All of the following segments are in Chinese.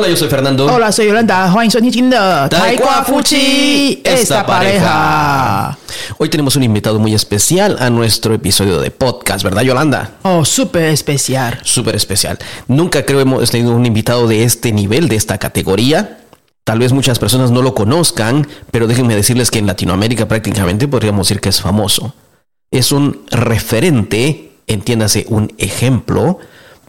Hola, yo soy Fernando. Hola, soy Yolanda. Fuchi, esta pareja. Hoy tenemos un invitado muy especial a nuestro episodio de podcast, ¿verdad, Yolanda? Oh, súper especial. Súper especial. Nunca creo hemos tenido un invitado de este nivel, de esta categoría. Tal vez muchas personas no lo conozcan, pero déjenme decirles que en Latinoamérica prácticamente podríamos decir que es famoso. Es un referente, entiéndase, un ejemplo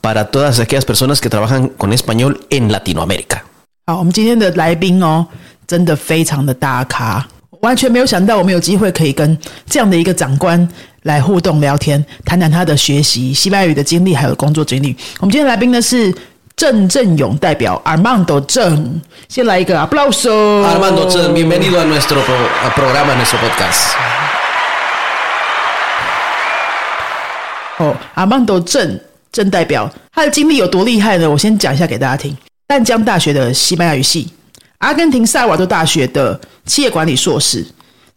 para todas aquellas personas que trabajan con español en Latinoamérica. 好，我们今天的来宾哦，真的非常的大咖，完全没有想到我们有机会可以跟这样的一个长官来互动聊天，谈谈他的学习西班牙语的经历，还有工作经历。我们今天的来宾呢是郑振勇代表 Armando 郑，先来一个 aplauso。 Armando Chen, bienvenido a nuestro pro- a programa, a nuestro podcast. 哦，阿曼斗郑 正代表，他的经历有多厉害呢？我先讲一下给大家听。淡江大学的西班牙语系，阿根廷萨瓦多大学的企业管理硕士，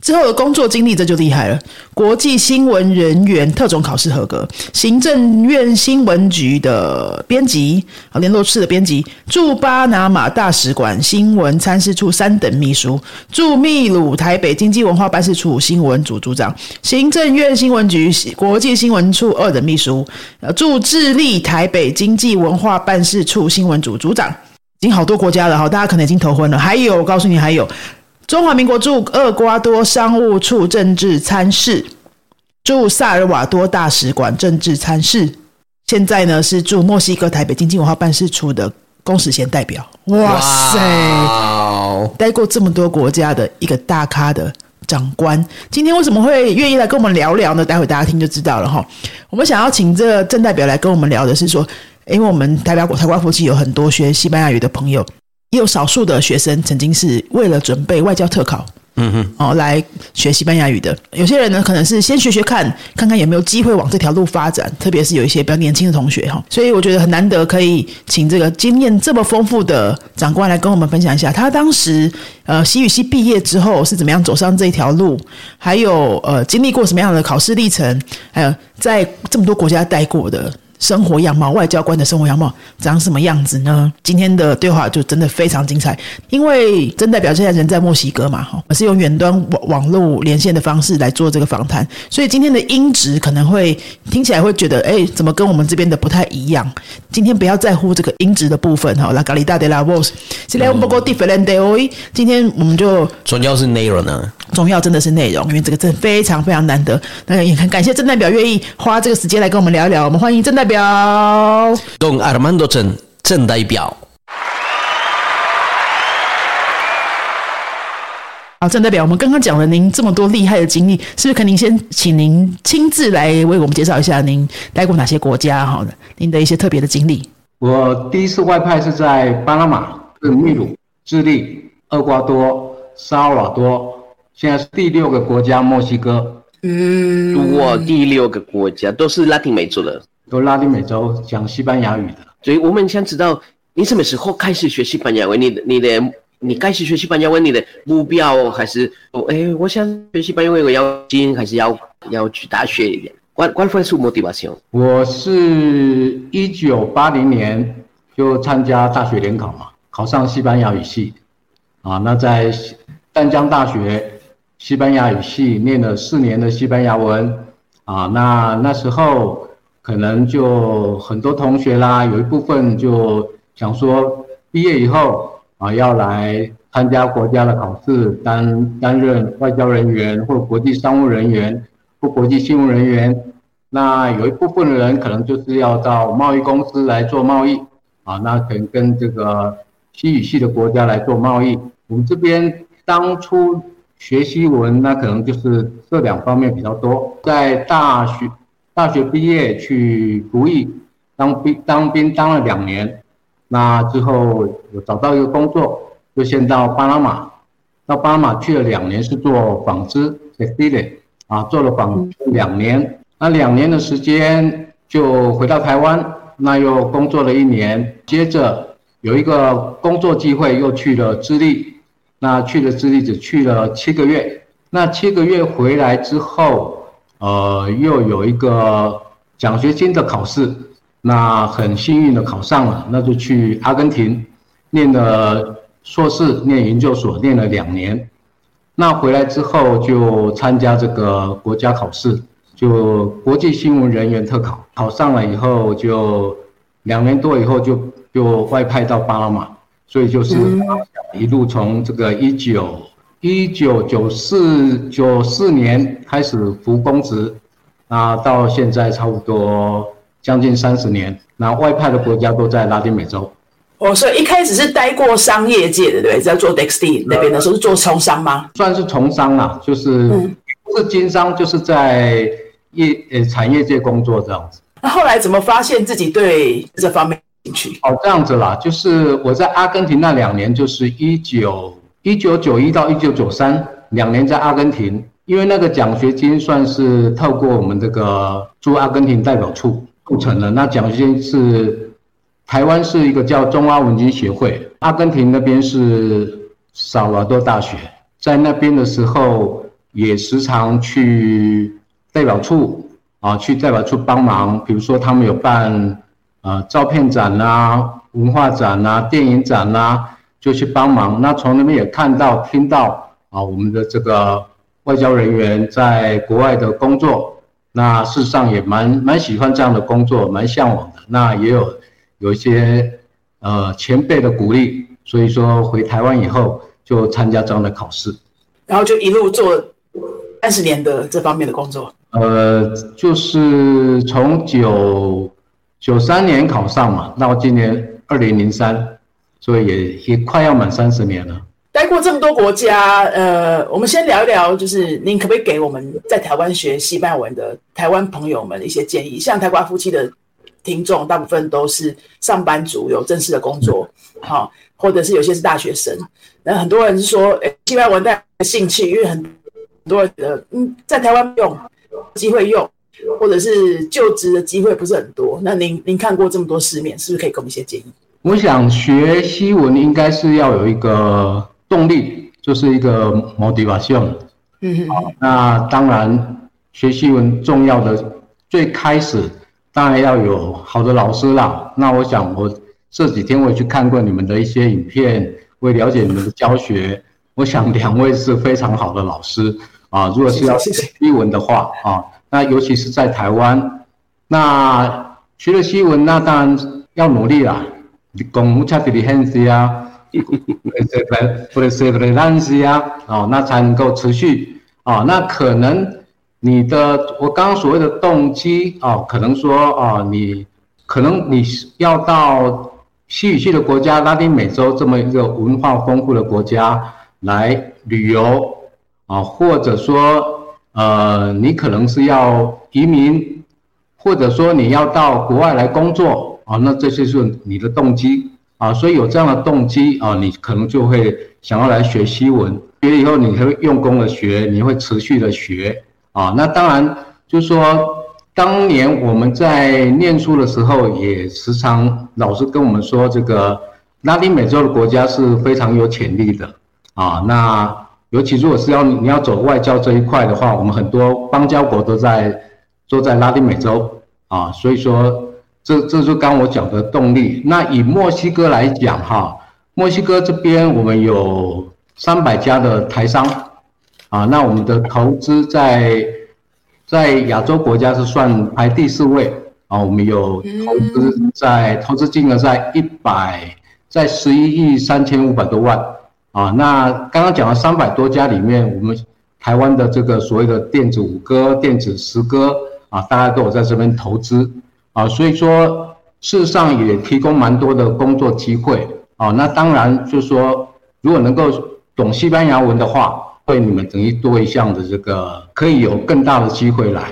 之后的工作经历这就厉害了。国际新闻人员特种考试合格，行政院新闻局的编辑，啊，联络室的编辑，驻巴拿马大使馆新闻参事处三等秘书，驻秘鲁台北经济文化办事处新闻组组长，行政院新闻局国际新闻处二等秘书，呃，驻智利台北经济文化办事处新闻组组长，已经好多国家了哈，大家可能已经头昏了。还有，我告诉你，还有中华民国驻厄瓜多商务处政治参事，驻萨尔瓦多大使馆政治参事，现在呢是驻墨西哥台北经济文化办事处的公使衔代表。哇塞！Wow. 待过这么多国家的一个大咖的长官，今天为什么会愿意来跟我们聊聊呢？待会大家听就知道了哈。我们想要请这个郑代表来跟我们聊的是说，因为我们台表台湾夫妻有很多学西班牙语的朋友，也有少数的学生曾经是为了准备外交特考。嗯哼，哦，来学西班牙语的，有些人呢可能是先学学看，看看有没有机会往这条路发展，特别是有一些比较年轻的同学哈，所以我觉得很难得可以请这个经验这么丰富的长官来跟我们分享一下，他当时呃西语系毕业之后是怎么样走上这条路，还有呃经历过什么样的考试历程，还有在这么多国家待过的。生活样貌，外交官的生活样貌长什么样子呢？今天的对话就真的非常精彩，因为真代表现在人在墨西哥嘛，哈，我是用远端网网络连线的方式来做这个访谈，所以今天的音质可能会听起来会觉得，哎，怎么跟我们这边的不太一样？今天不要在乎这个音质的部分，哈，la calidad de la voz，是来 un poco diferente hoy。今天我们就主要是内容呢。重要真的是内容，因为这个真的非常非常难得。那也很感谢郑代表愿意花这个时间来跟我们聊一聊。我们欢迎郑代表。Don Armando Chen, Chen 代表。好，郑代表，我们刚刚讲了您这么多厉害的经历，是不是可您先请您亲自来为我们介绍一下您待过哪些国家？好的，您的一些特别的经历。我第一次外派是在巴拿马、是秘鲁、智利、厄瓜多、萨尔瓦多，现在是第六个国家墨西哥，我第六个国家都是拉丁美洲的，都拉丁美洲讲西班牙语的。所以我们想知道你什么时候开始学西班牙文？你的你的你开始学西班牙文，你的目标还是哦哎，我想学西班牙文，我要进还是要要去大学里面？¿Cuál cuál fue su motivación？我是一九八零年就参加大学联考嘛，考上西班牙语系，啊，那在西淡江大学西班牙语系念了四年的西班牙文，啊，那那时候可能就很多同学啦，有一部分就想说毕业以后啊要来参加国家的考试，担担任外交人员或国际商务人员或国际新闻人员。那有一部分的人可能就是要到贸易公司来做贸易啊，那可能跟这个西语系的国家来做贸易。我们这边当初学西文，那可能就是这两方面比较多。在大学大学毕业去服役，当兵当兵当了两年，那之后我找到一个工作，就先到巴拿马，到巴拿马去了两年，是做纺织 t e x i l 啊，做了纺两年。那两年的时间就回到台湾，那又工作了一年，接着有一个工作机会又去了智利，那去了智利只去了七个月，那七个月回来之后，呃，又有一个奖学金的考试，那很幸运的考上了，那就去阿根廷，念了硕士，念研究所，念了两年。那回来之后就参加这个国家考试，就国际新闻人员特考，考上了以后就两年多以后就就外派到巴拿马，所以就是一路从这个一九一九九四九四年开始服公职，啊，到现在差不多将近三十年，那外派的国家都在拉丁美洲。哦，所以一开始是待过商业界的，对不对？在做 Dexty 那边的时候是做从商吗？算是从商啦，就是不是经商，就是在业呃产业界工作这样子。那后来怎么发现自己对这方面哦，这样子啦，就是我在阿根廷那两年，就是一九一九九一到一九九三两年在阿根廷，因为那个奖学金算是透过我们这个驻阿根廷代表处构成的，那奖学金是。台湾是一个叫中阿文经协会，阿根廷那边是萨瓦多大学，在那边的时候也时常去代表处啊，去代表处帮忙，比如说他们有办呃照片展呐、文化展呐、电影展呐，就去帮忙。那从那边也看到、听到啊，我们的这个外交人员在国外的工作，那事实上也蛮蛮喜欢这样的工作，蛮向往的。那也有。有一些呃前辈的鼓励，所以说回台湾以后就参加这样的考试，然后就一路做三十年的这方面的工作。呃，就是从九九三年考上嘛，到今年二零零三，所以也也快要满三十年了。待过这么多国家，呃，我们先聊一聊，就是您可不可以给我们在台湾学西班牙文的台湾朋友们一些建议？像台瓜夫妻的。听众大部分都是上班族，有正式的工作，好，或者是有些是大学生。那很多人是说，哎，西班牙文带兴趣，因为很多人觉得嗯，在台湾用机会用，或者是就职的机会不是很多。那您您看过这么多世面，是不是可以给我们一些建议？我想学西文应该是要有一个动力，就是一个 motivation。嗯哼，那当然学西文重要的最开始。当然要有好的老师啦。那我想，我这几天我也去看过你们的一些影片，我也了解你们的教学。我想两位是非常好的老师啊。如果是要学西文的话啊，那尤其是在台湾，那学了西文，那当然要努力啦。讲 mucha diligencia，不能说不能浪费啊，哦，那才能够持续啊。那可能。你的我刚刚所谓的动机哦，可能说哦，你可能你要到西语系的国家，拉丁美洲这么一个文化丰富的国家来旅游啊，或者说呃，你可能是要移民，或者说你要到国外来工作啊，那这些是你的动机啊，所以有这样的动机啊，你可能就会想要来学西文，学以后你会用功的学，你会持续的学。啊，那当然就是说，当年我们在念书的时候，也时常老师跟我们说，这个拉丁美洲的国家是非常有潜力的啊。那尤其如果是要你要走外交这一块的话，我们很多邦交国都在都在拉丁美洲啊。所以说，这这就刚我讲的动力。那以墨西哥来讲哈，墨西哥这边我们有三百家的台商。啊，那我们的投资在在亚洲国家是算排第四位啊。我们有投资在投资金额在一百，在十一亿三千五百多万啊。那刚刚讲了三百多家里面，我们台湾的这个所谓的电子五哥、电子十哥啊，大家都有在这边投资啊。所以说，事实上也提供蛮多的工作机会啊。那当然就是说，如果能够懂西班牙文的话。对你们等于多一项的这个，可以有更大的机会来，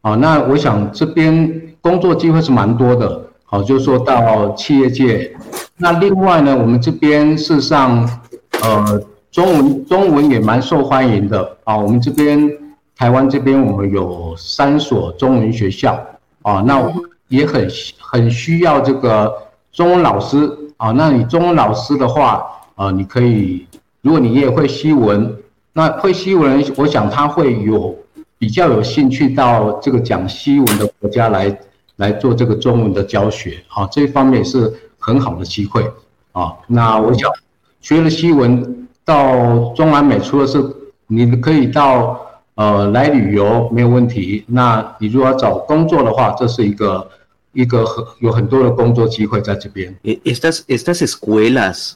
啊，那我想这边工作机会是蛮多的，好，就说到企业界，那另外呢，我们这边事实上，呃，中文中文也蛮受欢迎的，啊，我们这边台湾这边我们有三所中文学校，啊，那也很很需要这个中文老师，啊，那你中文老师的话，啊，你可以，如果你也会西文。那会西文，我想他会有比较有兴趣到这个讲西文的国家来来做这个中文的教学，啊，这一方面是很好的机会。啊。那我想 学了西文到中南美，除了是你可以到呃来旅游没有问题，那你如果要找工作的话，这是一个一个很有很多的工作机会在这边。 Eh, Estas, estas escuelas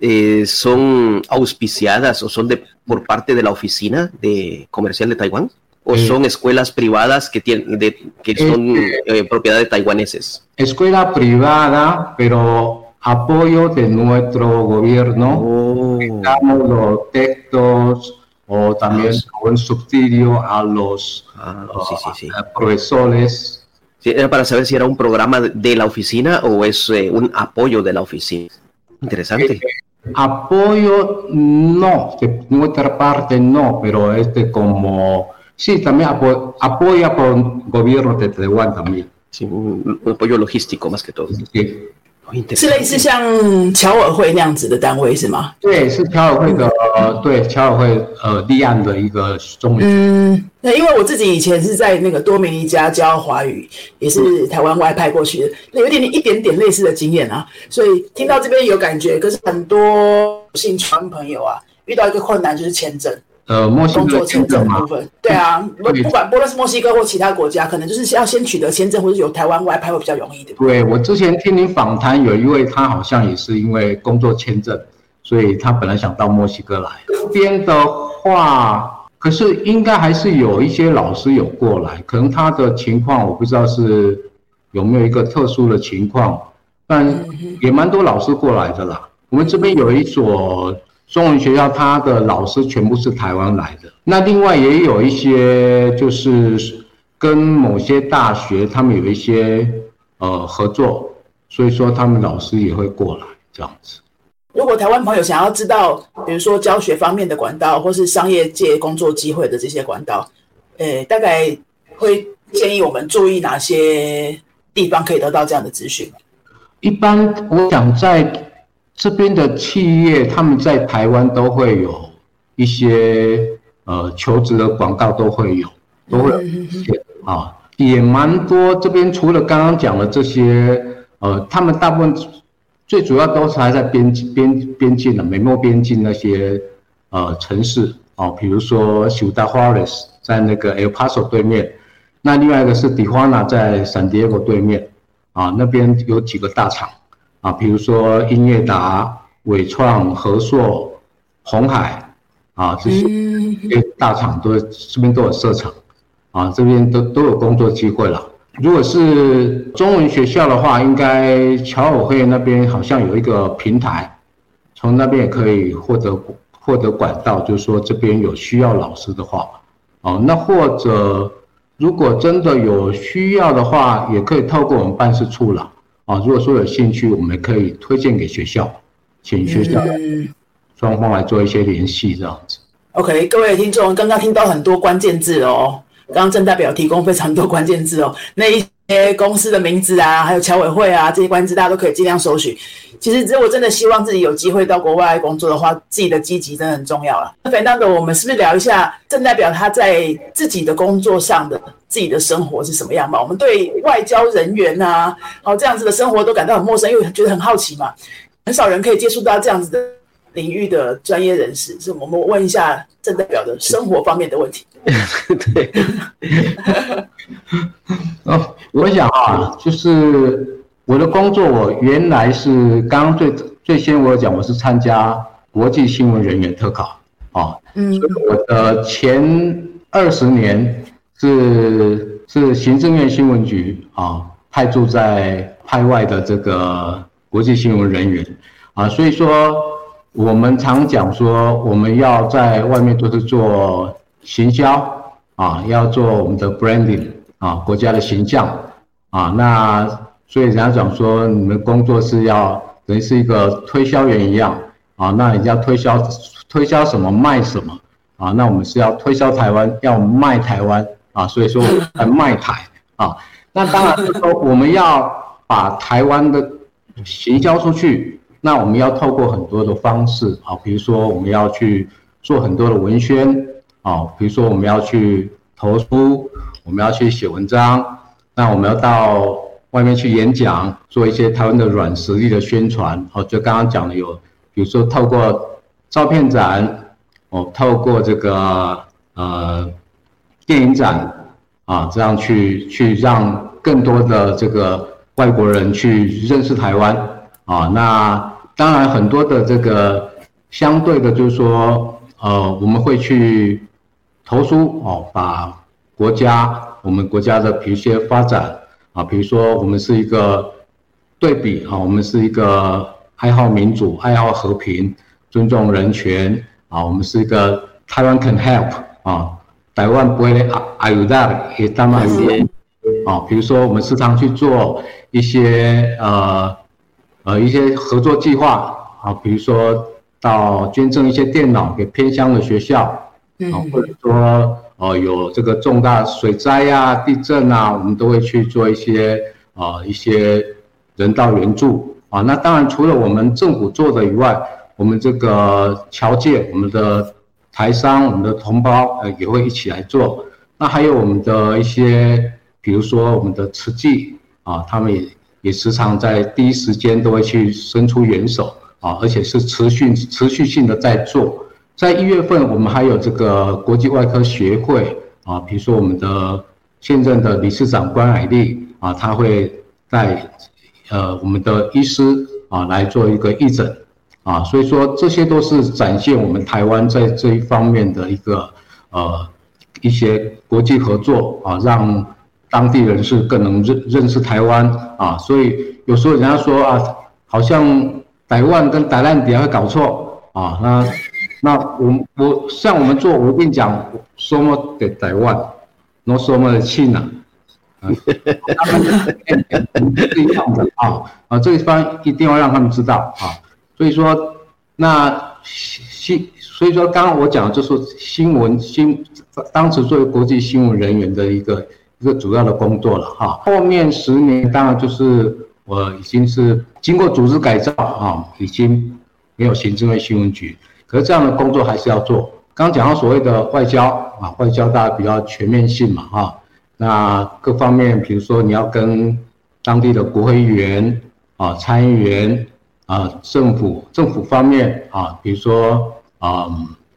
eh, son auspiciadas o son de, por parte de la oficina de comercial de Taiwán o Eh. son escuelas privadas que tienen de, que son eh, propiedad de taiwaneses. Escuela privada, pero apoyo de nuestro gobierno. Oh. Damos los textos o también un subsidio a los Ah, pues sí, sí, sí. profesores. Era para saber si era un programa de- la oficina o es eh, un apoyo de la oficina. Interesante. Apoyo no, de nuestra parte no, pero este como, sí, también apo- apoya por gobierno de Taiwán también. Sí, un, un apoyo logístico más que todo. Sí. Oh, 是.类似像侨委会那样子的单位是吗？对，是侨委会的，呃，对，侨委会呃立案的一个中文。嗯，那因为我自己以前是在那个多米尼加教华语，也是台湾外派过去的，那有点点一点点类似的经验啊，所以听到这边有感觉。可是很多兴趣朋友啊，遇到一个困难就是签证。呃，墨西哥作签证部，分，对啊，不不管不论是墨西哥或其他国家，可能就是要先取得签证，或者有台湾外派会比较容易的。对我之前听您访谈，有一位他好像也是因为工作签证，所以他本来想到墨西哥来。这边的话，可是应该还是有一些老师有过来，可能他的情况我不知道是有没有一个特殊的情况，但也蛮多老师过来的啦。我们这边有一所中文学校，他的老师全部是台湾来的。那另外也有一些就是跟某些大学他们有一些呃合作，所以说他们老师也会过来这样子。如果台湾朋友想要知道，比如说教学方面的管道，或是商业界工作机会的这些管道，呃，大概会建议我们注意哪些地方可以得到这样的资讯？一般我想在这边的企业，他们在台湾都会有一些呃求职的广告都会有，都会啊，也蛮多。这边除了刚刚讲的这些，呃，他们大部分最主要都是还在边边边境的美墨边境那些呃城市哦，比如说 Ciudad Juarez 在那个 El Paso 对面，那另外一个是 Tijuana 在 San Diego 对面啊，那边有几个大厂啊，比如说英业达、伟创、和硕、红海啊这些嗯，这些大厂都这边都有设厂啊，这边都都有工作机会了。如果是中文学校的话，应该侨委会那边好像有一个平台，从那边也可以获得获得管道，就是说这边有需要老师的话，哦，那或者如果真的有需要的话，也可以透过我们办事处了，啊，如果说有兴趣，我们可以推荐给学校，请学校嗯双方来做一些联系，这样子。OK，各位听众，刚刚听到很多关键字哦，刚刚郑代表提供非常多关键字哦，那一些公司的名字啊，还有侨委会啊这些关键字，大家都可以尽量搜寻。其实，如果真的希望自己有机会到国外工作的话，自己的积极真的很重要了。那肥大哥我们是不是聊一下郑代表他在自己的工作上的自己的生活是什么样吧？我们对外交人员啊，哦这样子的生活都感到很陌生，因为觉得很好奇嘛，很少人可以接触到这样子的领域的专业人士，所以我们问一下郑代表的生活方面的问题。对，哦，我想啊，就是我的工作，我原来是刚刚最最先我讲，我是参加国际新闻人员特考啊，嗯。所以我的前二十年是是行政院新闻局啊派驻在派外的这个国际新闻人员啊，所以说我们常讲说我们要在外面都是做行销啊，要做我们的 branding 啊，国家的形象啊，那所以人家讲说你们工作是要等于是一个推销员一样啊，那你要推销推销什么卖什么啊，那我们是要推销台湾，要卖台湾啊，所以说我们在卖台啊，那当然是说我们要把台湾的行销出去，那我们要透过很多的方式啊，比如说我们要去做很多的文宣啊，比如说我们要去投书，我们要去写文章，那我们要到外面去演讲，做一些台湾的软实力的宣传。哦，就刚刚讲的有，比如说透过照片展，哦，透过这个呃电影展啊，这样去去让更多的这个外国人去认识台湾啊。那当然很多的这个相对的，就是说呃，我们会去投书哦，把国家我们国家的比如些发展。啊，比如说我们是一个对比啊，我们是一个爱好民主、爱好和平、尊重人权啊，我们是一个台湾 can help 啊，台湾不会啊，I will that 也当然也啊，比如说我们时常去做一些呃呃一些合作计划啊，比如说到捐赠一些电脑给偏乡的学校啊，或者说。呃，有这个重大水灾呀、地震啊，我们都会去做一些啊一些人道援助啊。那当然，除了我们政府做的以外，我们这个侨界、我们的台商、我们的同胞呃也会一起来做。那还有我们的一些，比如说我们的慈济啊，他们也也时常在第一时间都会去伸出援手啊，而且是持续持续性的在做。在一月份，我们还有这个国际外科协会啊，比如说我们的现任的理事长关海丽啊，他会带呃我们的医师啊来做一个义诊啊，所以说这些都是展现我们台湾在这一方面的一个呃一些国际合作啊，让当地人士更能认认识台湾啊，所以有时候人家说啊，好像台湾跟台湾底会搞错啊，那。那我我像我们做，我跟你讲，说么的台湾，那什么的亲呐，啊，是一样的啊啊，这一方一定要让他们知道啊。所以说，那新所以说，刚刚我讲的就是新闻新，当时作为国际新闻人员的一个一个主要的工作了哈。后面十年，当然就是我已经是经过组织改造啊，已经没有行政院新闻局。可是这样的工作还是要做。刚讲到所谓的外交啊，外交大家比较全面性嘛，哈。那各方面，比如说你要跟当地的国会议员啊、参议员啊、政府政府方面啊，比如说啊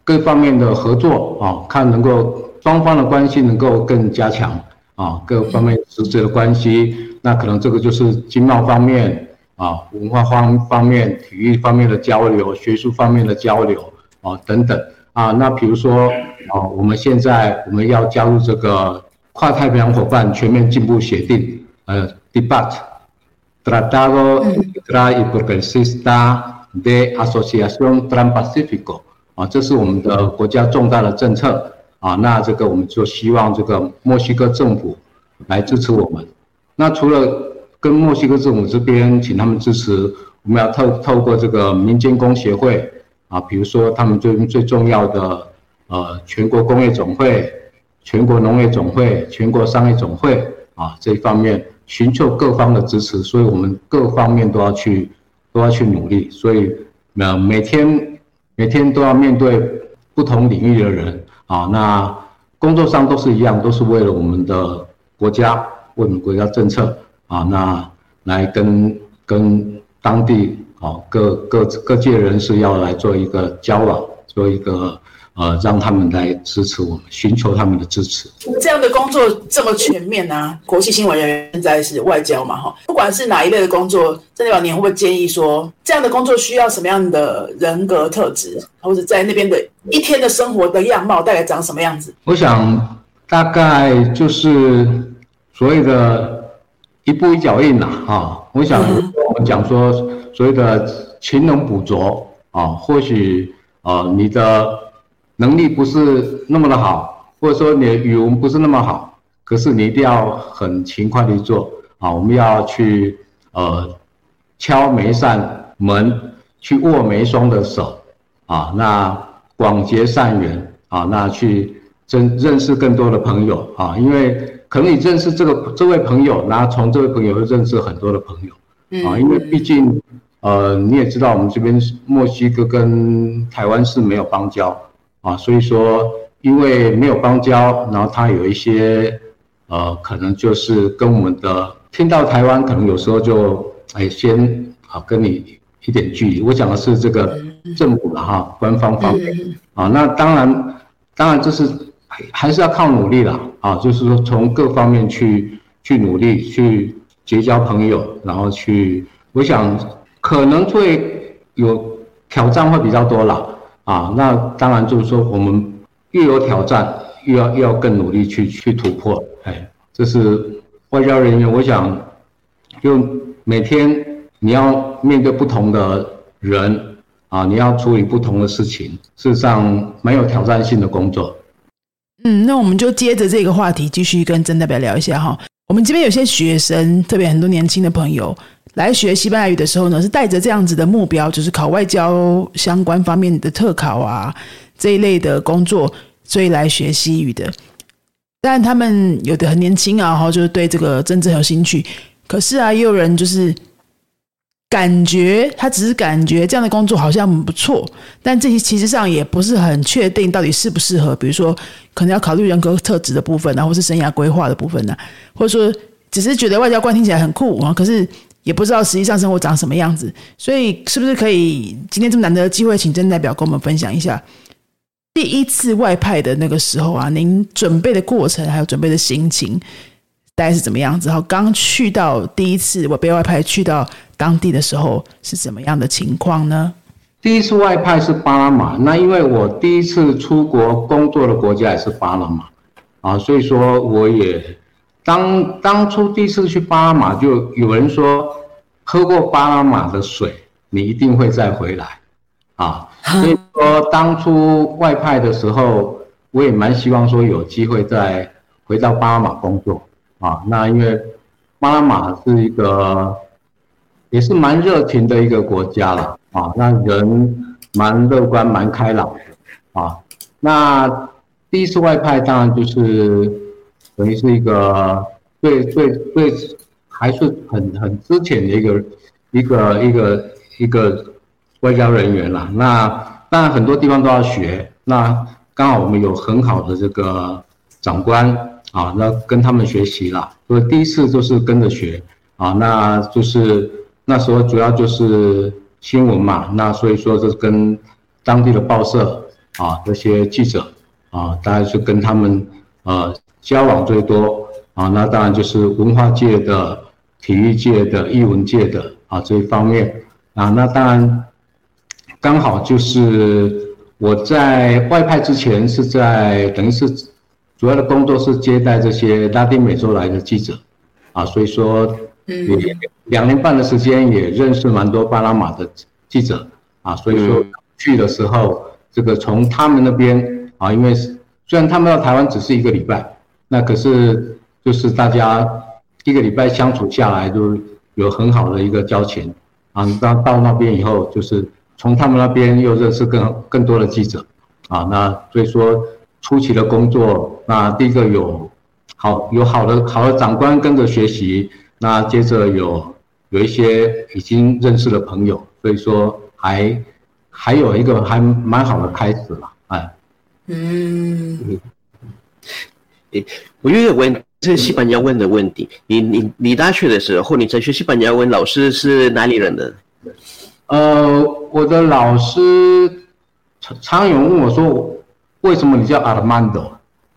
各方面的合作啊，看能够双方的关系能够更加强啊，各方面实质的关系，那可能这个就是经贸方面。啊，文化方方面、体育方面的交流、学术方面的交流啊，等等啊。那比如说啊，我们现在我们要加入这个跨太平洋伙伴全面进步协定，呃，Debate Tratado Intra-Progresista de Asociación Trans-Pacífico 啊，这是我们的国家重大的政策啊。那这个我们就希望这个墨西哥政府来支持我们。那除了跟墨西哥政府这边请他们支持，我们要透透过这个民间工协会啊，比如说他们最最重要的呃全国工业总会、全国农业总会、全国商业总会啊这一方面寻求各方的支持，所以我们各方面都要去都要去努力，所以呃每天每天都要面对不同领域的人啊，那工作上都是一样，都是为了我们的国家，为我们国家政策。啊，那来跟跟当地啊各各各界人士要来做一个交往，做一个呃，让他们来支持我们，寻求他们的支持。这样的工作这么全面啊，国际新闻人员现在是外交嘛，哈，不管是哪一类的工作，郑代表，你会不会建议说，这样的工作需要什么样的人格特质，或者在那边的一天的生活的样貌大概长什么样子？我想大概就是所谓的。一步一脚印呐，啊，我想我们讲说所谓的勤能补拙啊，或许啊你的能力不是那么的好，或者说你的语文不是那么好，可是你一定要很勤快的做啊，我们要去呃敲每一扇门，去握每一双的手啊，那广结善缘啊，那去真认识更多的朋友啊，因为。可能你认识这个这位朋友，然后从这位朋友又认识很多的朋友，啊，因为毕竟，呃，你也知道我们这边墨西哥跟台湾是没有邦交，啊，所以说因为没有邦交，然后他有一些，呃，可能就是跟我们的听到台湾可能有时候就哎先啊跟你一点距离。我讲的是这个政府了哈，官方方面。啊，那当然当然这是还是要靠努力了啊，就是说从各方面去去努力去结交朋友，然后去，我想可能会有挑战会比较多了啊，那当然就是说我们越有挑战，越要越要更努力去去突破，哎，这是。外交人员，我想，就每天你要面对不同的人啊，你要处理不同的事情，事实上蛮有挑战性的工作。嗯，那我们就接着这个话题继续跟曾代表聊一下哈。我们这边有些学生，特别很多年轻的朋友来学西班牙语的时候呢，是带着这样子的目标，就是考外交相关方面的特考啊这一类的工作，所以来学西语的。但他们有的很年轻啊，哈，就是对这个政治有兴趣。可是啊，也有人就是感觉他只是感觉这样的工作好像不错，但这些其实上也不是很确定到底适不适合。比如说，可能要考虑人格特质的部分啊，或是生涯规划的部分呢，或者说只是觉得外交官听起来很酷啊，可是也不知道实际上生活长什么样子。所以，是不是可以今天这么难得的机会，请郑代表跟我们分享一下？第一次外派的那个时候啊，您准备的过程还有准备的心情大概是怎么样子？然后刚去到第一次我被外派去到当地的时候是怎么样的情况呢？第一次外派是巴拿马，那因为我第一次出国工作的国家也是巴拿马啊，所以说我也当当初第一次去巴拿马，就有人说喝过巴拿马的水，你一定会再回来啊。所以说，当初外派的时候，我也蛮希望说有机会再回到巴拿马工作啊。那因为巴拿马是一个也是蛮热情的一个国家了啊，那人蛮乐观、蛮开朗的啊。那第一次外派当然就是等于是一个最最最还是很很之前的一个一个一个一个。外交人员啦，那当然很多地方都要学。那刚好我们有很好的这个长官啊，那跟他们学习啦。所以第一次就是跟着学啊，那就是那时候主要就是新闻嘛。那所以说是跟当地的报社啊这些记者啊，大概是跟他们呃交往最多啊。那当然就是文化界的、体育界的、艺文界的啊这一方面啊。那当然。刚好就是我在外派之前是在等于是主要的工作是接待这些拉丁美洲来的记者，啊，所以说嗯两年半的时间也认识蛮多巴拿马的记者，啊，所以说去的时候这个从他们那边啊，因为虽然他们到台湾只是一个礼拜，那可是就是大家一个礼拜相处下来都有很好的一个交情，啊，到到那边以后就是。从他们那边又认识更更多的记者，啊，那所以说初期的工作，那第一个有好有好的好的长官跟着学习，那接着有有一些已经认识的朋友，所以说还还有一个还蛮好的开始了，哎，嗯，诶，我有点问这西班牙问的问题，你你你大学的时候你在学西班牙文，老师是哪里人的？呃，我的老师常常有问我说：“为什么你叫阿德曼多？”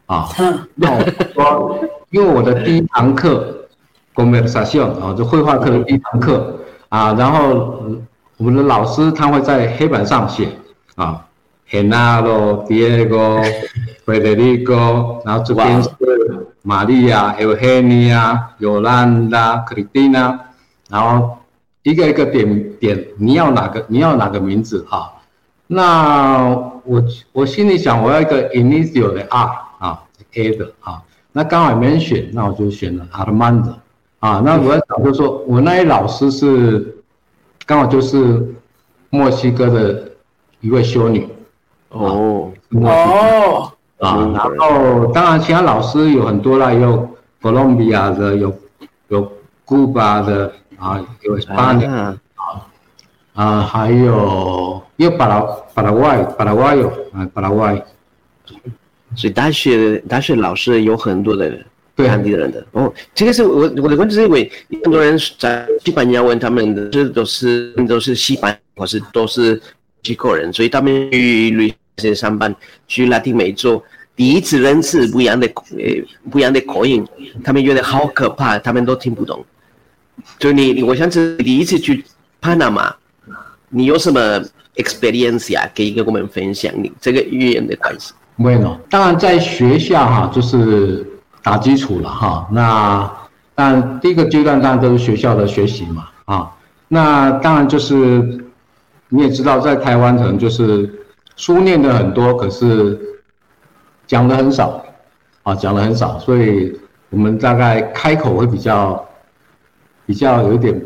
啊，那我说，因为我的第一堂课，公美萨西啊，就绘画课的第一堂课啊，然后我们的老师他会在黑板上写啊，Henaro Diego Federico，然后这边是玛利亚、Eugenia、Yolanda、Cristina，然后。一个一个点点，你要哪个？你要哪个名字哈？那我我心里想，我要一个 initial 的 R 啊，A 的啊。那刚好没人选，那我就选了 Armando 啊。那我要想就说，我那位老师是刚好就是墨西哥的一位修女哦哦啊。然后当然其他老师有很多啦，有 Colombia 的，有有 Cuba 的。啊，有八年啊，啊，还有有巴拉巴拉外巴拉外有啊巴拉外，所以大学大学老师有很多的，对对当地人的。哦，这个是我我的问题是因为很多人在西班牙问，他们的这都是都是西班牙或是都是机构人，所以他们去旅行上班去拉丁美洲，第一次认识不一样的呃不一样的口音，他们觉得好可怕，他们都听不懂。就你，你我想是第一次去巴拿马，你有什么 experience 啊？可以跟我们分享你这个语言的关系。没有，当然在学校哈，就是打基础了哈。那但第一个阶段当然都是学校的学习嘛啊。那当然就是你也知道，在台湾可能就是书念的很多，可是讲的很少啊，讲的很少，所以我们大概开口会比较比较有一点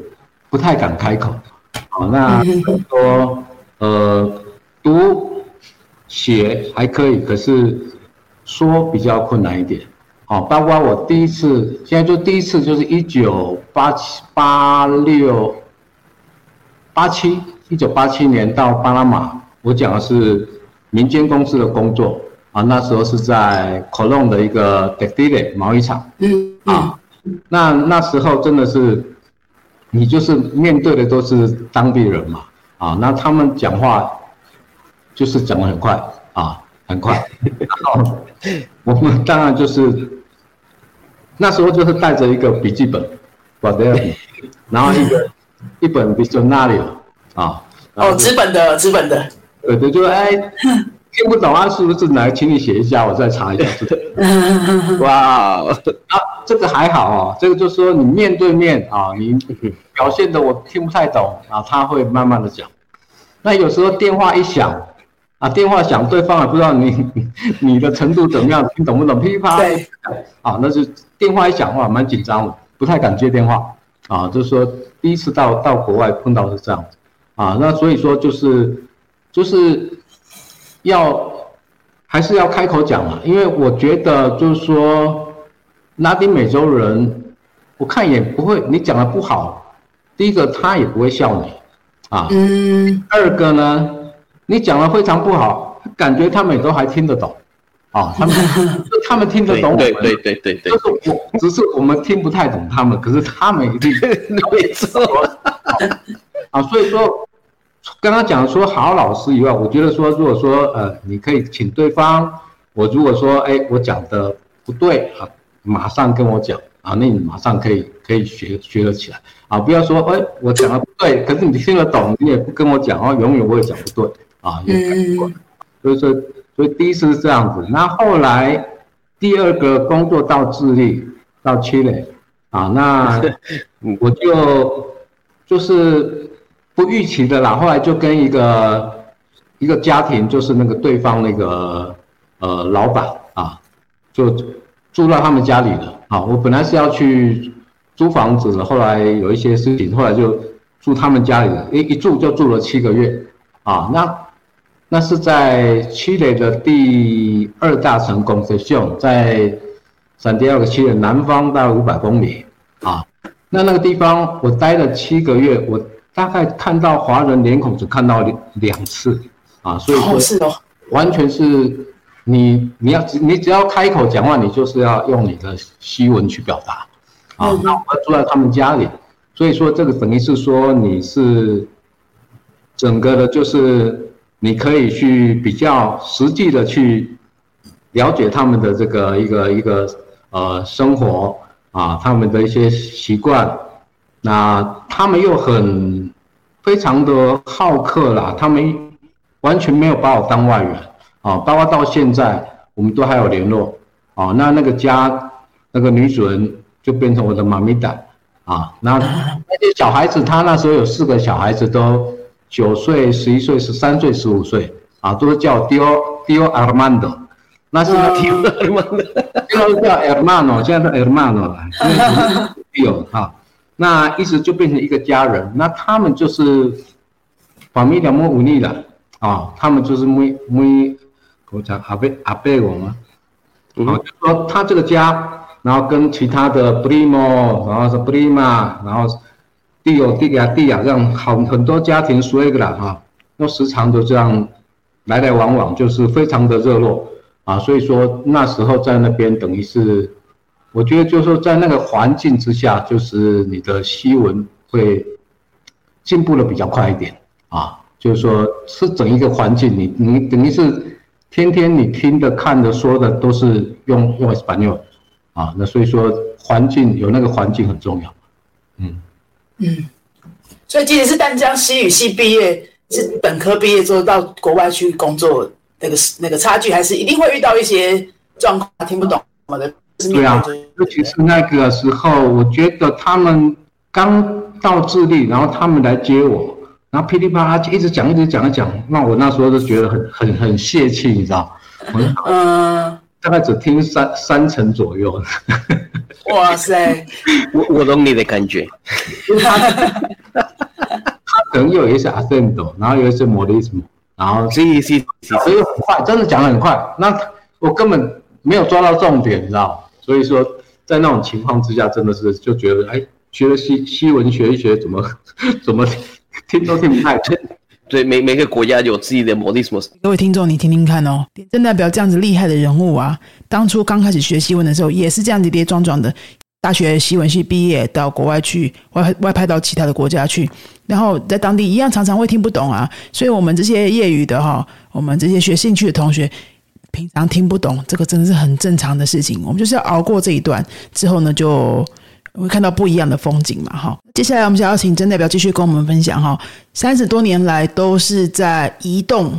不太敢开口。好，那说呃读。写还可以，可是说比较困难一点。哦，包括我第一次，现在就第一次就是一九八七八六八七一九八七年到巴拿马，我讲的是民间公司的工作啊，那时候是在 Colon 的一个 Textile 毛衣厂。嗯啊，那那时候真的是你就是面对的都是当地人嘛啊，那他们讲话。就是讲的很快啊，很快。然后我们当然就是那时候就是带着一个笔记本，然后一个一本 dictionary 啊。哦，纸本的，纸本的。对对，就哎，听不懂啊，是不是来，请你写一下，我再查一下。哇，啊，这个还好哦，这个就是说你面对面啊，你表现的我听不太懂啊，他会慢慢的讲。那有时候电话一响。啊，电话响，对方也不知道你 你的程度怎么样，听懂不懂？噼啪，啊，那是电话一响话，蛮紧张的，不太敢接电话。啊，就是说第一次到到国外碰到是这样子，啊，那所以说就是就是要还是要开口讲嘛，因为我觉得就是说拉丁美洲人，我看也不会，你讲的不好，第一个他也不会笑你，啊，嗯，二个呢。你讲的非常不好，感觉他们也都还听得懂，啊，他们 他们听得懂我们，对对对对对，就是我，只是我们听不太懂他们，可是他们一定 没错，啊，所以说刚刚讲说好老师以外，我觉得说如果说呃，你可以请对方，我如果说哎我讲的不对啊，马上跟我讲啊，那你马上可以可以学学了起来。啊，不要说哎我讲的不对，可是你听得懂，你也不跟我讲哦，永远我也讲不对。啊，嗯，所以说，所以第一次是这样子，那后来第二个工作到智利，到七垒，啊，那我就就是不预期的啦，后来就跟一个一个家庭，就是那个对方那个呃老板啊，就住到他们家里了，啊，我本来是要去租房子的，后来有一些事情，后来就住他们家里了，一一住就住了七个月，啊，那。那是在七雷的第二大城公司秀，在闪迪奥的七雷南方大概五百公里啊。那那个地方我待了七个月，我大概看到华人脸孔只看到两两次啊，所以说完全是你你要你只要开口讲话，你就是要用你的西文去表达啊。那我住在他们家里，所以说这个等于是说你是整个的，就是。你可以去比较实际的去了解他们的这个一个一个呃生活啊，他们的一些习惯，那他们又很非常的好客啦，他们完全没有把我当外人啊，包括到现在我们都还有联络啊。那那个家那个女主人就变成我的妈咪达啊，那 那些小孩子，他那时候有四个小孩子都。九岁、十一岁、十三岁、十五岁，啊，都是叫 Dio Dio Armando，那是 Dio Armando，现在叫 Armando，现在是 Armando 了，Dio 哈，那意思就变成一个家人，那他们就是法米两莫忤逆了啊，他们就是没没，我讲阿贝阿贝我吗？啊，就说他这个家，然后跟其他的 Primo，然后是 Prima，然后。地有地呀地呀，这样好很多家庭说一个了哈，那时常都这样来来往往，就是非常的热络啊。所以说那时候在那边等于是我觉得就是说在那个环境之下，就是你的西文会进步的比较快一点啊。就是说是整一个环境，你你等于是天天你听的、看的、说的都是用用 s p a n o l 啊。那所以说环境有那个环境很重要。嗯嗯，所以即使是淡江西语系毕业，是本科毕业之后到国外去工作，那个那个差距还是一定会遇到一些状况，听不懂什么的。对啊，尤其是那个时候，我觉得他们刚到智利，然后他们来接我，然后噼里啪啦就一直讲，一直讲，一讲，那我那时候就觉得很 很很泄气，你知道？嗯，大概只听三三成左右。哇塞，我我懂你的感觉。他可能有一些 accent，然后有一些 modism，然后是是是，所以很快，真的讲的很快。那我根本没有抓到重点，你知道？所以说，在那种情况之下，真的是就觉得，哎，学了西西文学一学，怎么 怎么听都听不太懂。对，每每个国家有自己的魔力什么。各位听众，你听听看哦，真代表这样子厉害的人物啊，当初刚开始学西文的时候，也是这样跌跌撞撞的。大学西文系毕业，到国外去外外派到其他的国家去，然后在当地一样常常会听不懂啊。所以我们这些业余的哈，我们这些学兴趣的同学。平常听不懂，这个真的是很正常的事情。我们就是要熬过这一段之后呢，就会看到不一样的风景嘛。哈，接下来我们想要请曾代表继续跟我们分享哈。三十多年来都是在移动，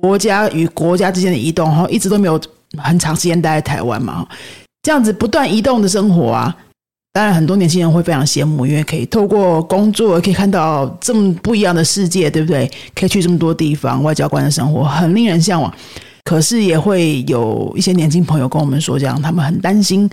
国家与国家之间的移动，哈，一直都没有很长时间待在台湾嘛。这样子不断移动的生活啊，当然很多年轻人会非常羡慕，因为可以透过工作可以看到这么不一样的世界，对不对？可以去这么多地方，外交官的生活很令人向往。可是也会有一些年轻朋友跟我们说，这样他们很担心。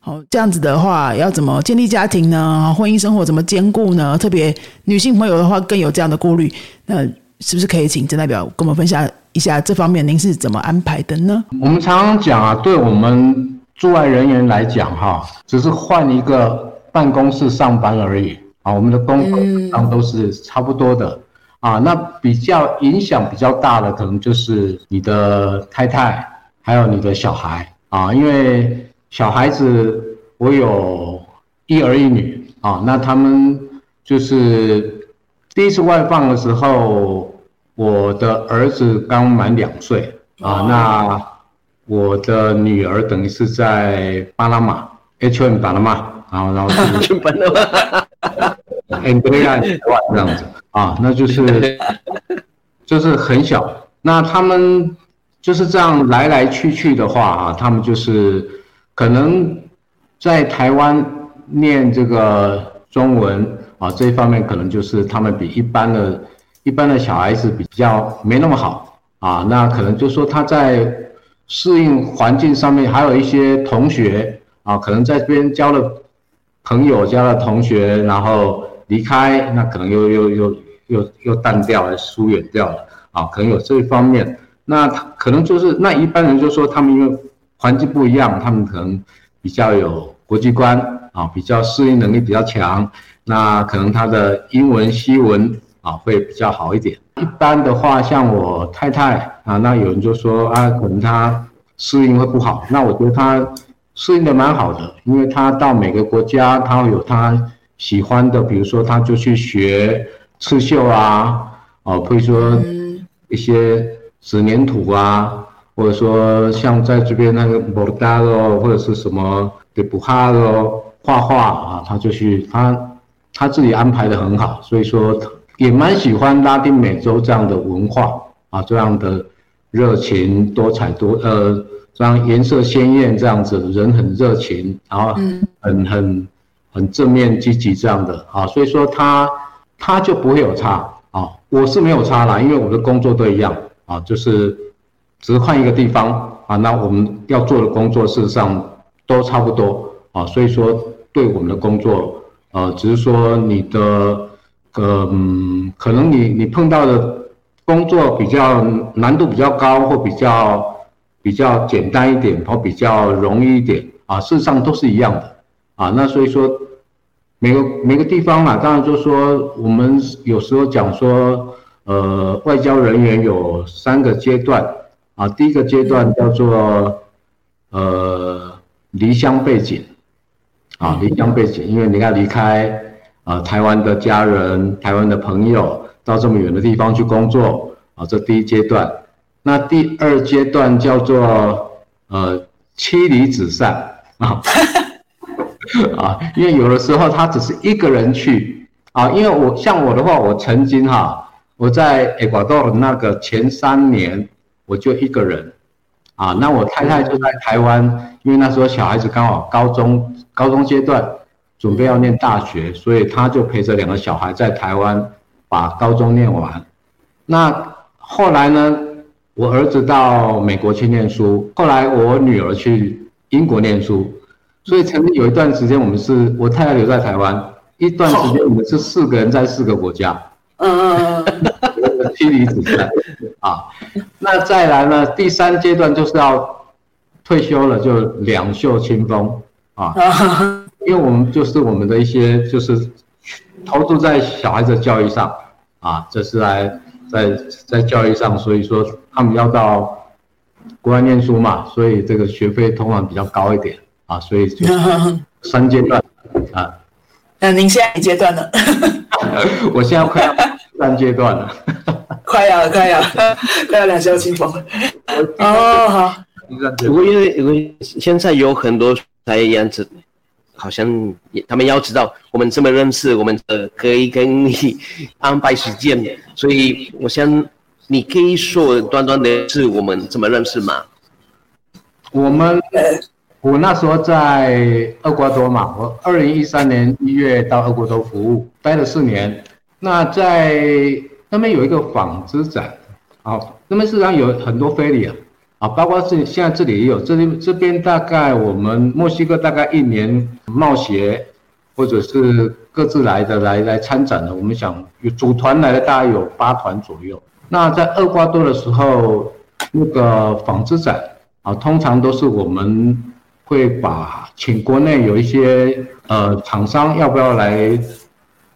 好，这样子的话，要怎么建立家庭呢？婚姻生活怎么兼顾呢？特别女性朋友的话，更有这样的顾虑。那是不是可以请郑代表跟我们分享一下这方面，您是怎么安排的呢？我们常常讲啊，对我们驻外人员来讲，哈，只是换一个办公室上班而已啊，我们的工作上都是差不多的。啊，那比较影响比较大的，可能就是你的太太，还有你的小孩啊，因为小孩子我有一儿一女啊，那他们就是第一次外放的时候，我的儿子刚满两岁啊，那我的女儿等于是在巴拿马，H M 巴拿马，然后然后去巴拿马。很多样这样子啊，那就是 就是很小。那他们就是这样来来去去的话啊，他们就是可能在台湾念这个中文啊这一方面，可能就是他们比一般的一般的小孩子比较没那么好啊。那可能就说他在适应环境上面，还有一些同学啊，可能在这边交了朋友，交了同学，然后。离开那可能又又又又又淡掉了，疏远掉了啊，可能有这一方面。那可能就是那一般人就说他们因为环境不一样，他们可能比较有国际观啊，比较适应能力比较强。那可能他的英文、西文啊会比较好一点。一般的话，像我太太啊，那有人就说啊，可能她适应会不好。那我觉得她适应的蛮好的，因为她到每个国家，她会有她。喜欢的，比如说，他就去学刺绣啊，哦，或者说一些纸粘土啊，或者说像在这边那个摩达罗或者是什么给布哈罗画画啊，他就去他他自己安排的很好，所以说也蛮喜欢拉丁美洲这样的文化啊，这样的热情多彩多呃，这样颜色鲜艳这样子，人很热情，然后很很。很正面积极这样的啊，所以说他他就不会有差啊，我是没有差啦，因为我的工作都一样啊，就是只是换一个地方啊，那我们要做的工作事实上都差不多啊，所以说对我们的工作呃，只是说你的嗯，可能你你碰到的工作比较难度比较高，或比较比较简单一点，或比较容易一点啊，事实上都是一样的。啊，那所以说，每个每个地方嘛，当然就说我们有时候讲说，呃，外交人员有三个阶段啊。第一个阶段叫做呃离乡背景啊，离乡背景，因为你看离开呃台湾的家人、台湾的朋友，到这么远的地方去工作啊，这第一阶段。那第二阶段叫做呃妻离子散啊 啊，因为有的时候他只是一个人去啊，因为我像我的话，我曾经哈，我在 Ecuador 那个前三年我就一个人啊，那我太太就在台湾，因为那时候小孩子刚好高中高中阶段准备要念大学，所以他就陪着两个小孩在台湾把高中念完。那后来呢？我儿子到美国去念书，后来我女儿去英国念书，所以曾经有一段时间，我们是我太太留在台湾，一段时间我们是四个人在四个国家，嗯嗯嗯，妻离子散啊。那再来呢，第三阶段就是要退休了，就两袖清风啊，因为我们就是我们的一些就是投注在小孩子教育上啊，这是来。在在教育上，所以说他们要到国外念书嘛，所以这个学费通常比较高一点啊，所以就 三阶段啊。那您现在几阶段呢？我现在快要三阶段了，快要快要快要两袖清风哦，好。不过因为因为现在有很多才样子。好像他们要知道我们这么认识，我们呃可以跟你安排时间，所以我想你可以说短短的是我们怎么认识吗？我们我那时候在厄瓜多嘛，我二零一三年一月到厄瓜多服务，待了四年。那在那边有一个纺织展，啊，那边市场有很多菲利啊。啊，包括是现在这里也有，这里这边大概我们墨西哥大概一年冒协，或者是各自来的来来参展的，我们想组团来的大概有八团左右。那在厄瓜多的时候，那个纺织展啊，通常都是我们会把请国内有一些呃厂商要不要来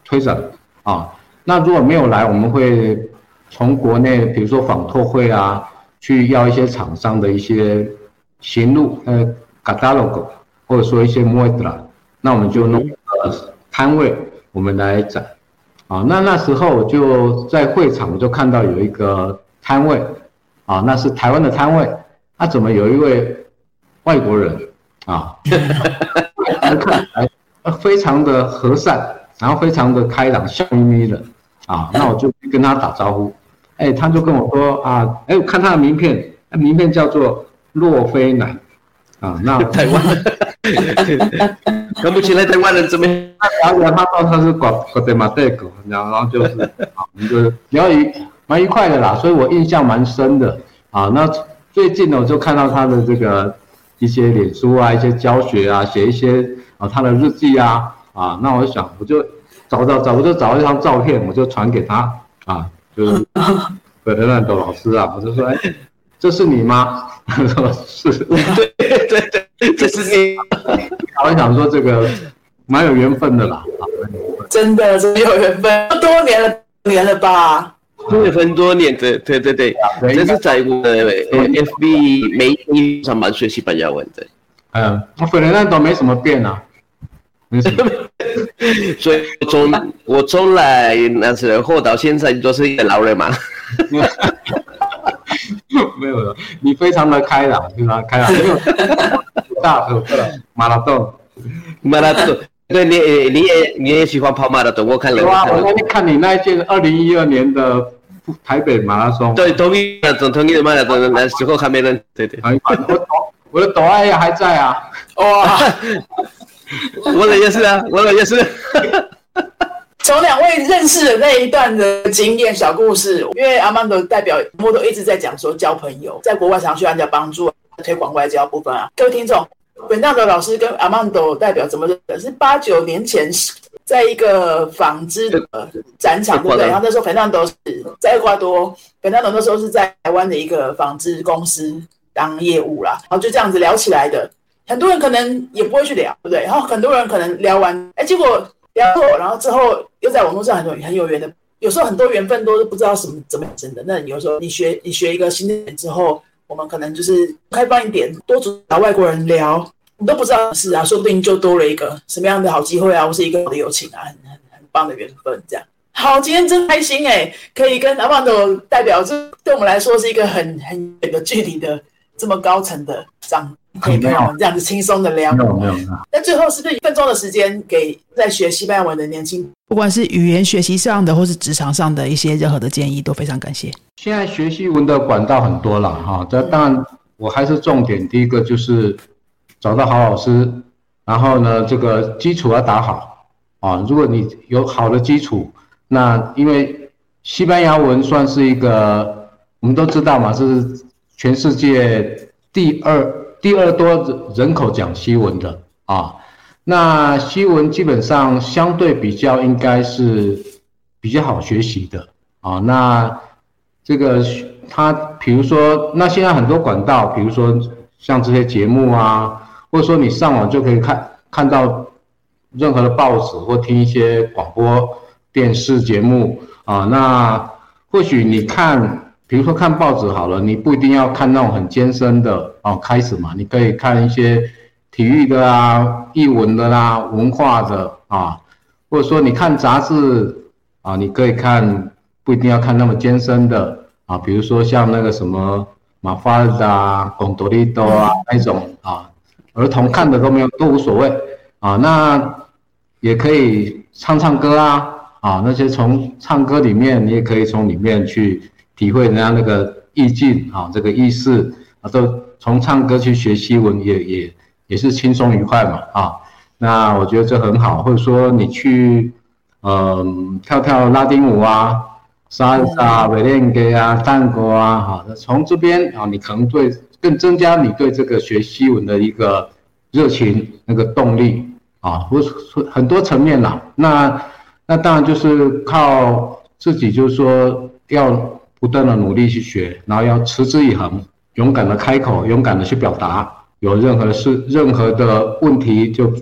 推展啊？那如果没有来，我们会从国内比如说纺拓会啊。去要一些厂商的一些行路，呃，catalog，或者说一些 muestra，那我们就弄一个摊位，我们来展。啊，那那时候就在会场，我就看到有一个摊位，啊，那是台湾的摊位，那怎么有一位外国人啊？看 来非常的和善，然后非常的开朗，笑眯眯的，啊，那我就跟他打招呼。哎，他就跟我说啊，哎，我看他的名片，名片叫做洛菲男，啊，那 台湾，看不起来台湾人怎么？然后他说他是广广德马代狗，然后就是，啊，我们就聊一蛮愉快的啦，所以我印象蛮深的啊。那最近呢，我就看到他的这个一些脸书啊，一些教学啊，写一些啊他的日记啊，啊，那我想我就找找找，我就找一张照片，我就传给他啊。就是本德兰朵老师啊，我就说，哎，这是你吗？他说是，对对对，这是你。我想说这个蛮有缘分的啦，真的真有缘分，多年了年了吧？对，很多年，对对对对，这是在我的 FB 媒体上班学西班牙文的。嗯，我本来那都没什么变啊。所以从我从来那时候到现在都是一个老人嘛。没有了，你非常的开朗，非常开朗。大头马拉松，马拉松，对，你你也你也喜欢跑马拉松，我看了。哇，我那天看你那一届二零一二年的台北马拉松。对，同一的总同一的马拉松，那时候还没人。对对。我我的抖爱呀还在啊。哇。我的也是啊，我的也是。从两位认识的那一段的经验小故事，因为阿曼德代表莫都一直在讲说交朋友，在国外常需要人家帮助，推广外交部分啊。各位听众，本纳德老师跟阿曼多代表怎么认识？是八九年前在一个纺织的展场，对不对？然后那时候本纳多是在厄瓜多，本纳多那时候是在台湾的一个纺织公司当业务啦，然后就这样子聊起来的。很多人可能也不会去聊，对不对？然后很多人可能聊完，哎，结果聊过，然后之后又在网络上很多很有缘的。有时候很多缘分都是不知道什么怎么整的。那有时候你学你学一个新的之后，我们可能就是开放一点，多找外国人聊，你都不知道是啊，说不定就多了一个什么样的好机会啊，或是一个好的友情啊，很很很棒的缘分，这样。好，今天真开心哎，可以跟阿旺的代表，这对我们来说是一个很很远的距离的这么高层的长，可以跟我们这样子轻松的聊。没有没有。那最后是不是一分钟的时间给在学西班牙文的年轻，不管是语言学习上的，或是职场上的一些任何的建议，都非常感谢。现在学习文的管道很多了哈，这当然我还是重点，第一个就是找到好老师，然后呢，这个基础要打好啊。如果你有好的基础。那因为西班牙文算是一个，我们都知道嘛，是全世界第二第二多人口讲西文的啊。那西文基本上相对比较应该是比较好学习的啊。那这个它，比如说，那现在很多管道，比如说像这些节目啊，或者说你上网就可以看看到任何的报纸或听一些广播。电视节目啊，那或许你看，比如说看报纸好了，你不一定要看那种很艰深的哦。开始嘛，你可以看一些体育的啦、译文的啦、文化的啊，或者说你看杂志啊，你可以看不一定要看那么艰深的啊，比如说像那个什么马法尔啊、贡多利多啊那种啊，儿童看的都没有都无所谓啊，那也可以唱唱歌啊。啊，那些从唱歌里面，你也可以从里面去体会人家那个意境啊，这个意思啊，都从唱歌去学西文，也也也是轻松愉快嘛啊。那我觉得这很好，或者说你去嗯跳跳拉丁舞啊，莎莎、维练歌啊、探戈啊，哈，从这边啊，你可能对更增加你对这个学西文的一个热情、那个动力啊，或说很多层面啦，那。那当然就是靠自己，就是说要不断的努力去学，然后要持之以恒，勇敢的开口，勇敢的去表达。有任何事、任何的问题就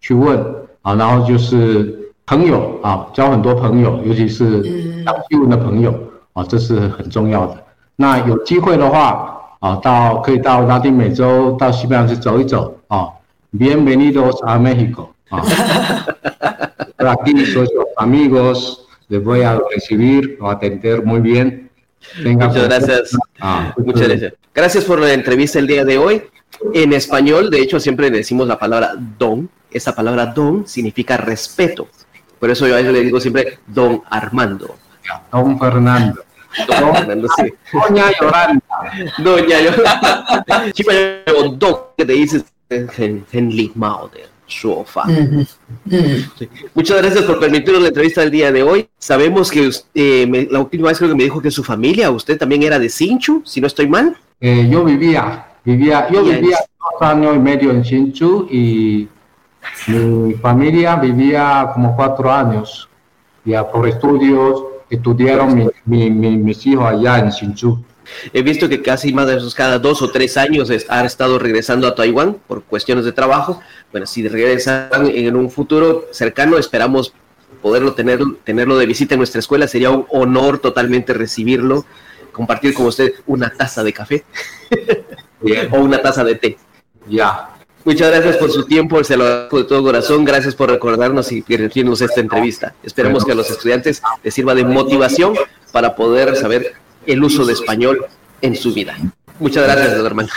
去问啊，然后就是朋友啊，交很多朋友，尤其是讲英文的朋友啊，这是很重要的。那有机会的话啊，到可以到拉丁美洲，到西班牙去走一走啊。Bienvenidos a México 啊。aquí soy sus amigos, les voy a recibir o atender muy bien. Muchas gracias. Ah, muchas gracias. Gracias por la entrevista el día de hoy. En español, de hecho, siempre decimos la palabra don. Esa palabra don significa respeto. Por eso yo a ellos le digo siempre don Armando. Don Fernando. Don Fernando, sí. Doña Yolanda. Doña Yolanda. don, que te dices en, en limao de Sofa. Muchas gracias por permitirnos la entrevista del día de hoy. Sabemos que eh, la última vez creo que me dijo que su familia, usted también era de Sinchu, si no estoy mal. Eh, yo vivía, vivía, yo vivía dos años y medio en Sinchu y mi familia vivía como cuatro años. Ya por estudios, estudiaron mis hijos allá en Sinchu. He visto que casi más de esos cada dos o tres años han estado regresando a Taiwán por cuestiones de trabajo. Bueno, si regresan en un futuro cercano, esperamos poderlo tener, tenerlo de visita en nuestra escuela. Sería un honor totalmente recibirlo, compartir con usted una taza de café o una taza de té. Ya. Muchas gracias por su tiempo, se lo agradezco de todo corazón. Gracias por recordarnos y permitirnos esta entrevista. Esperemos que a los estudiantes les sirva de motivación para poder saber el uso de español en su vida. Muchas gracias, hermano.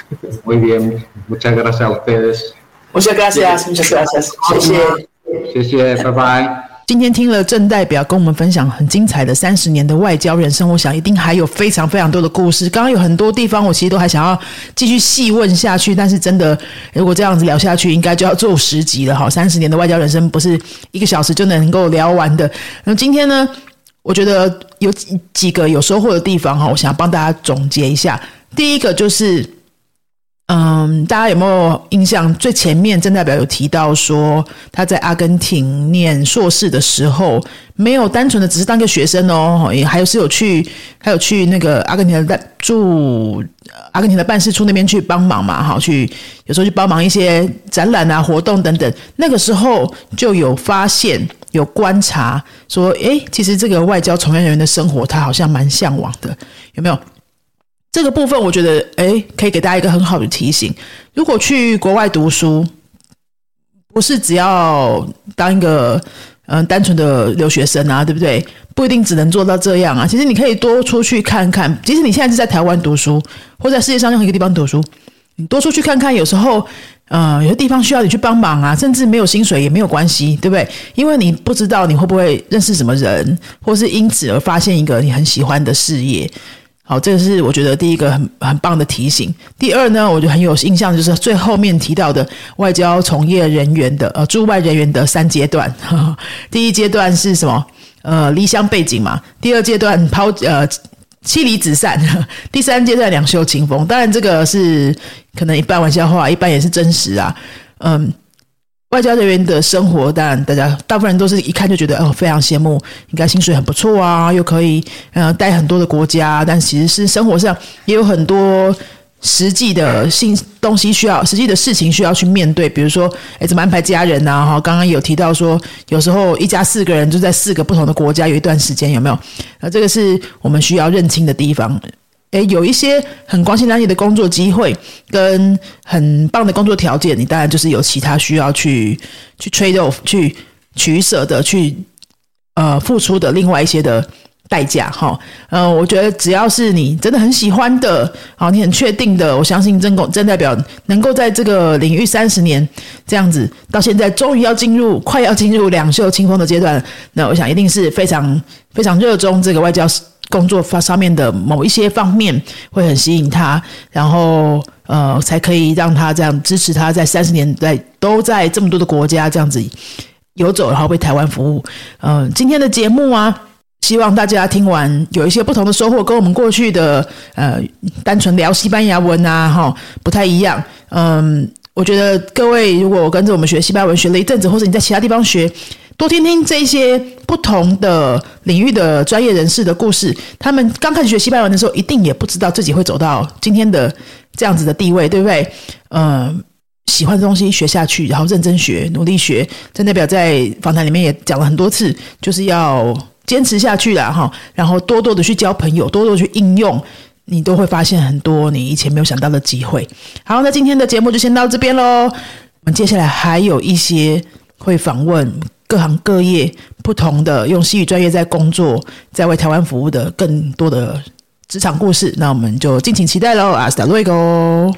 Muy bien, muchas gracias a ustedes. Muchas gracias, muchas gracias. 谢谢，谢谢，拜拜。今天听了郑代表跟我们分享很精彩的三十年的外交人生，我想一定还有非常非常多的故事。刚刚有很多地方，我其实都还想要继续细问下去，但是真的，如果这样子聊下去，应该就要做十集了哈。三十年的外交人生不是一个小时就能够聊完的。那今天呢？我觉得有几几个有收获的地方哈，我想要帮大家总结一下。第一个就是，嗯，大家有没有印象？最前面郑代表有提到说，他在阿根廷念硕士的时候，没有单纯的只是当个学生哦，也还是有去，还有去那个阿根廷的驻阿根廷的办事处那边去帮忙嘛，哈，去有时候去帮忙一些展览啊、活动等等。那个时候就有发现。有观察说，哎，其实这个外交从业人员的生活，他好像蛮向往的，有没有？这个部分，我觉得哎，可以给大家一个很好的提醒：如果去国外读书，不是只要当一个嗯单纯的留学生啊，对不对？不一定只能做到这样啊。其实你可以多出去看看，即使你现在是在台湾读书，或在世界上任何一个地方读书，你多出去看看，有时候。呃，有些地方需要你去帮忙啊，甚至没有薪水也没有关系，对不对？因为你不知道你会不会认识什么人，或是因此而发现一个你很喜欢的事业。好，这个是我觉得第一个很很棒的提醒。第二呢，我觉得很有印象，就是最后面提到的外交从业人员的呃驻外人员的三阶段。第一阶段是什么？呃，离乡背景嘛。第二阶段抛呃。妻离子散，第三阶段两袖清风。当然，这个是可能一半玩笑话，一半也是真实啊。嗯，外交人员的生活，当然大家大部分人都是一看就觉得哦，非常羡慕，应该薪水很不错啊，又可以嗯带很多的国家，但其实是生活上也有很多。实际的信东西需要，实际的事情需要去面对，比如说，哎，怎么安排家人呐？哈，刚刚有提到说，有时候一家四个人就在四个不同的国家有一段时间，有没有？那这个是我们需要认清的地方。哎，有一些很光鲜亮丽的工作机会跟很棒的工作条件，你当然就是有其他需要去去 trade off 去取舍的，去呃付出的另外一些的。代价哈，嗯，我觉得只要是你真的很喜欢的，好，你很确定的，我相信真公真代表能够在这个领域三十年这样子，到现在终于要进入快要进入两袖清风的阶段，那我想一定是非常非常热衷这个外交工作方上面的某一些方面会很吸引他，然后呃才可以让他这样支持他在三十年在都在这么多的国家这样子游走，然后为台湾服务。嗯，今天的节目啊。希望大家听完有一些不同的收获，跟我们过去的呃单纯聊西班牙文啊，哈不太一样。嗯，我觉得各位如果跟着我们学西班牙文学了一阵子，或者你在其他地方学，多听听这些不同的领域的专业人士的故事。他们刚开始学西班牙文的时候，一定也不知道自己会走到今天的这样子的地位，对不对？嗯，喜欢的东西学下去，然后认真学，努力学。真代表在访谈里面也讲了很多次，就是要。坚持下去了哈，然后多多的去交朋友，多多去应用，你都会发现很多你以前没有想到的机会。好，那今天的节目就先到这边喽。我们接下来还有一些会访问各行各业不同的用西语专业在工作，在为台湾服务的更多的职场故事，那我们就敬请期待喽。阿斯达瑞哥。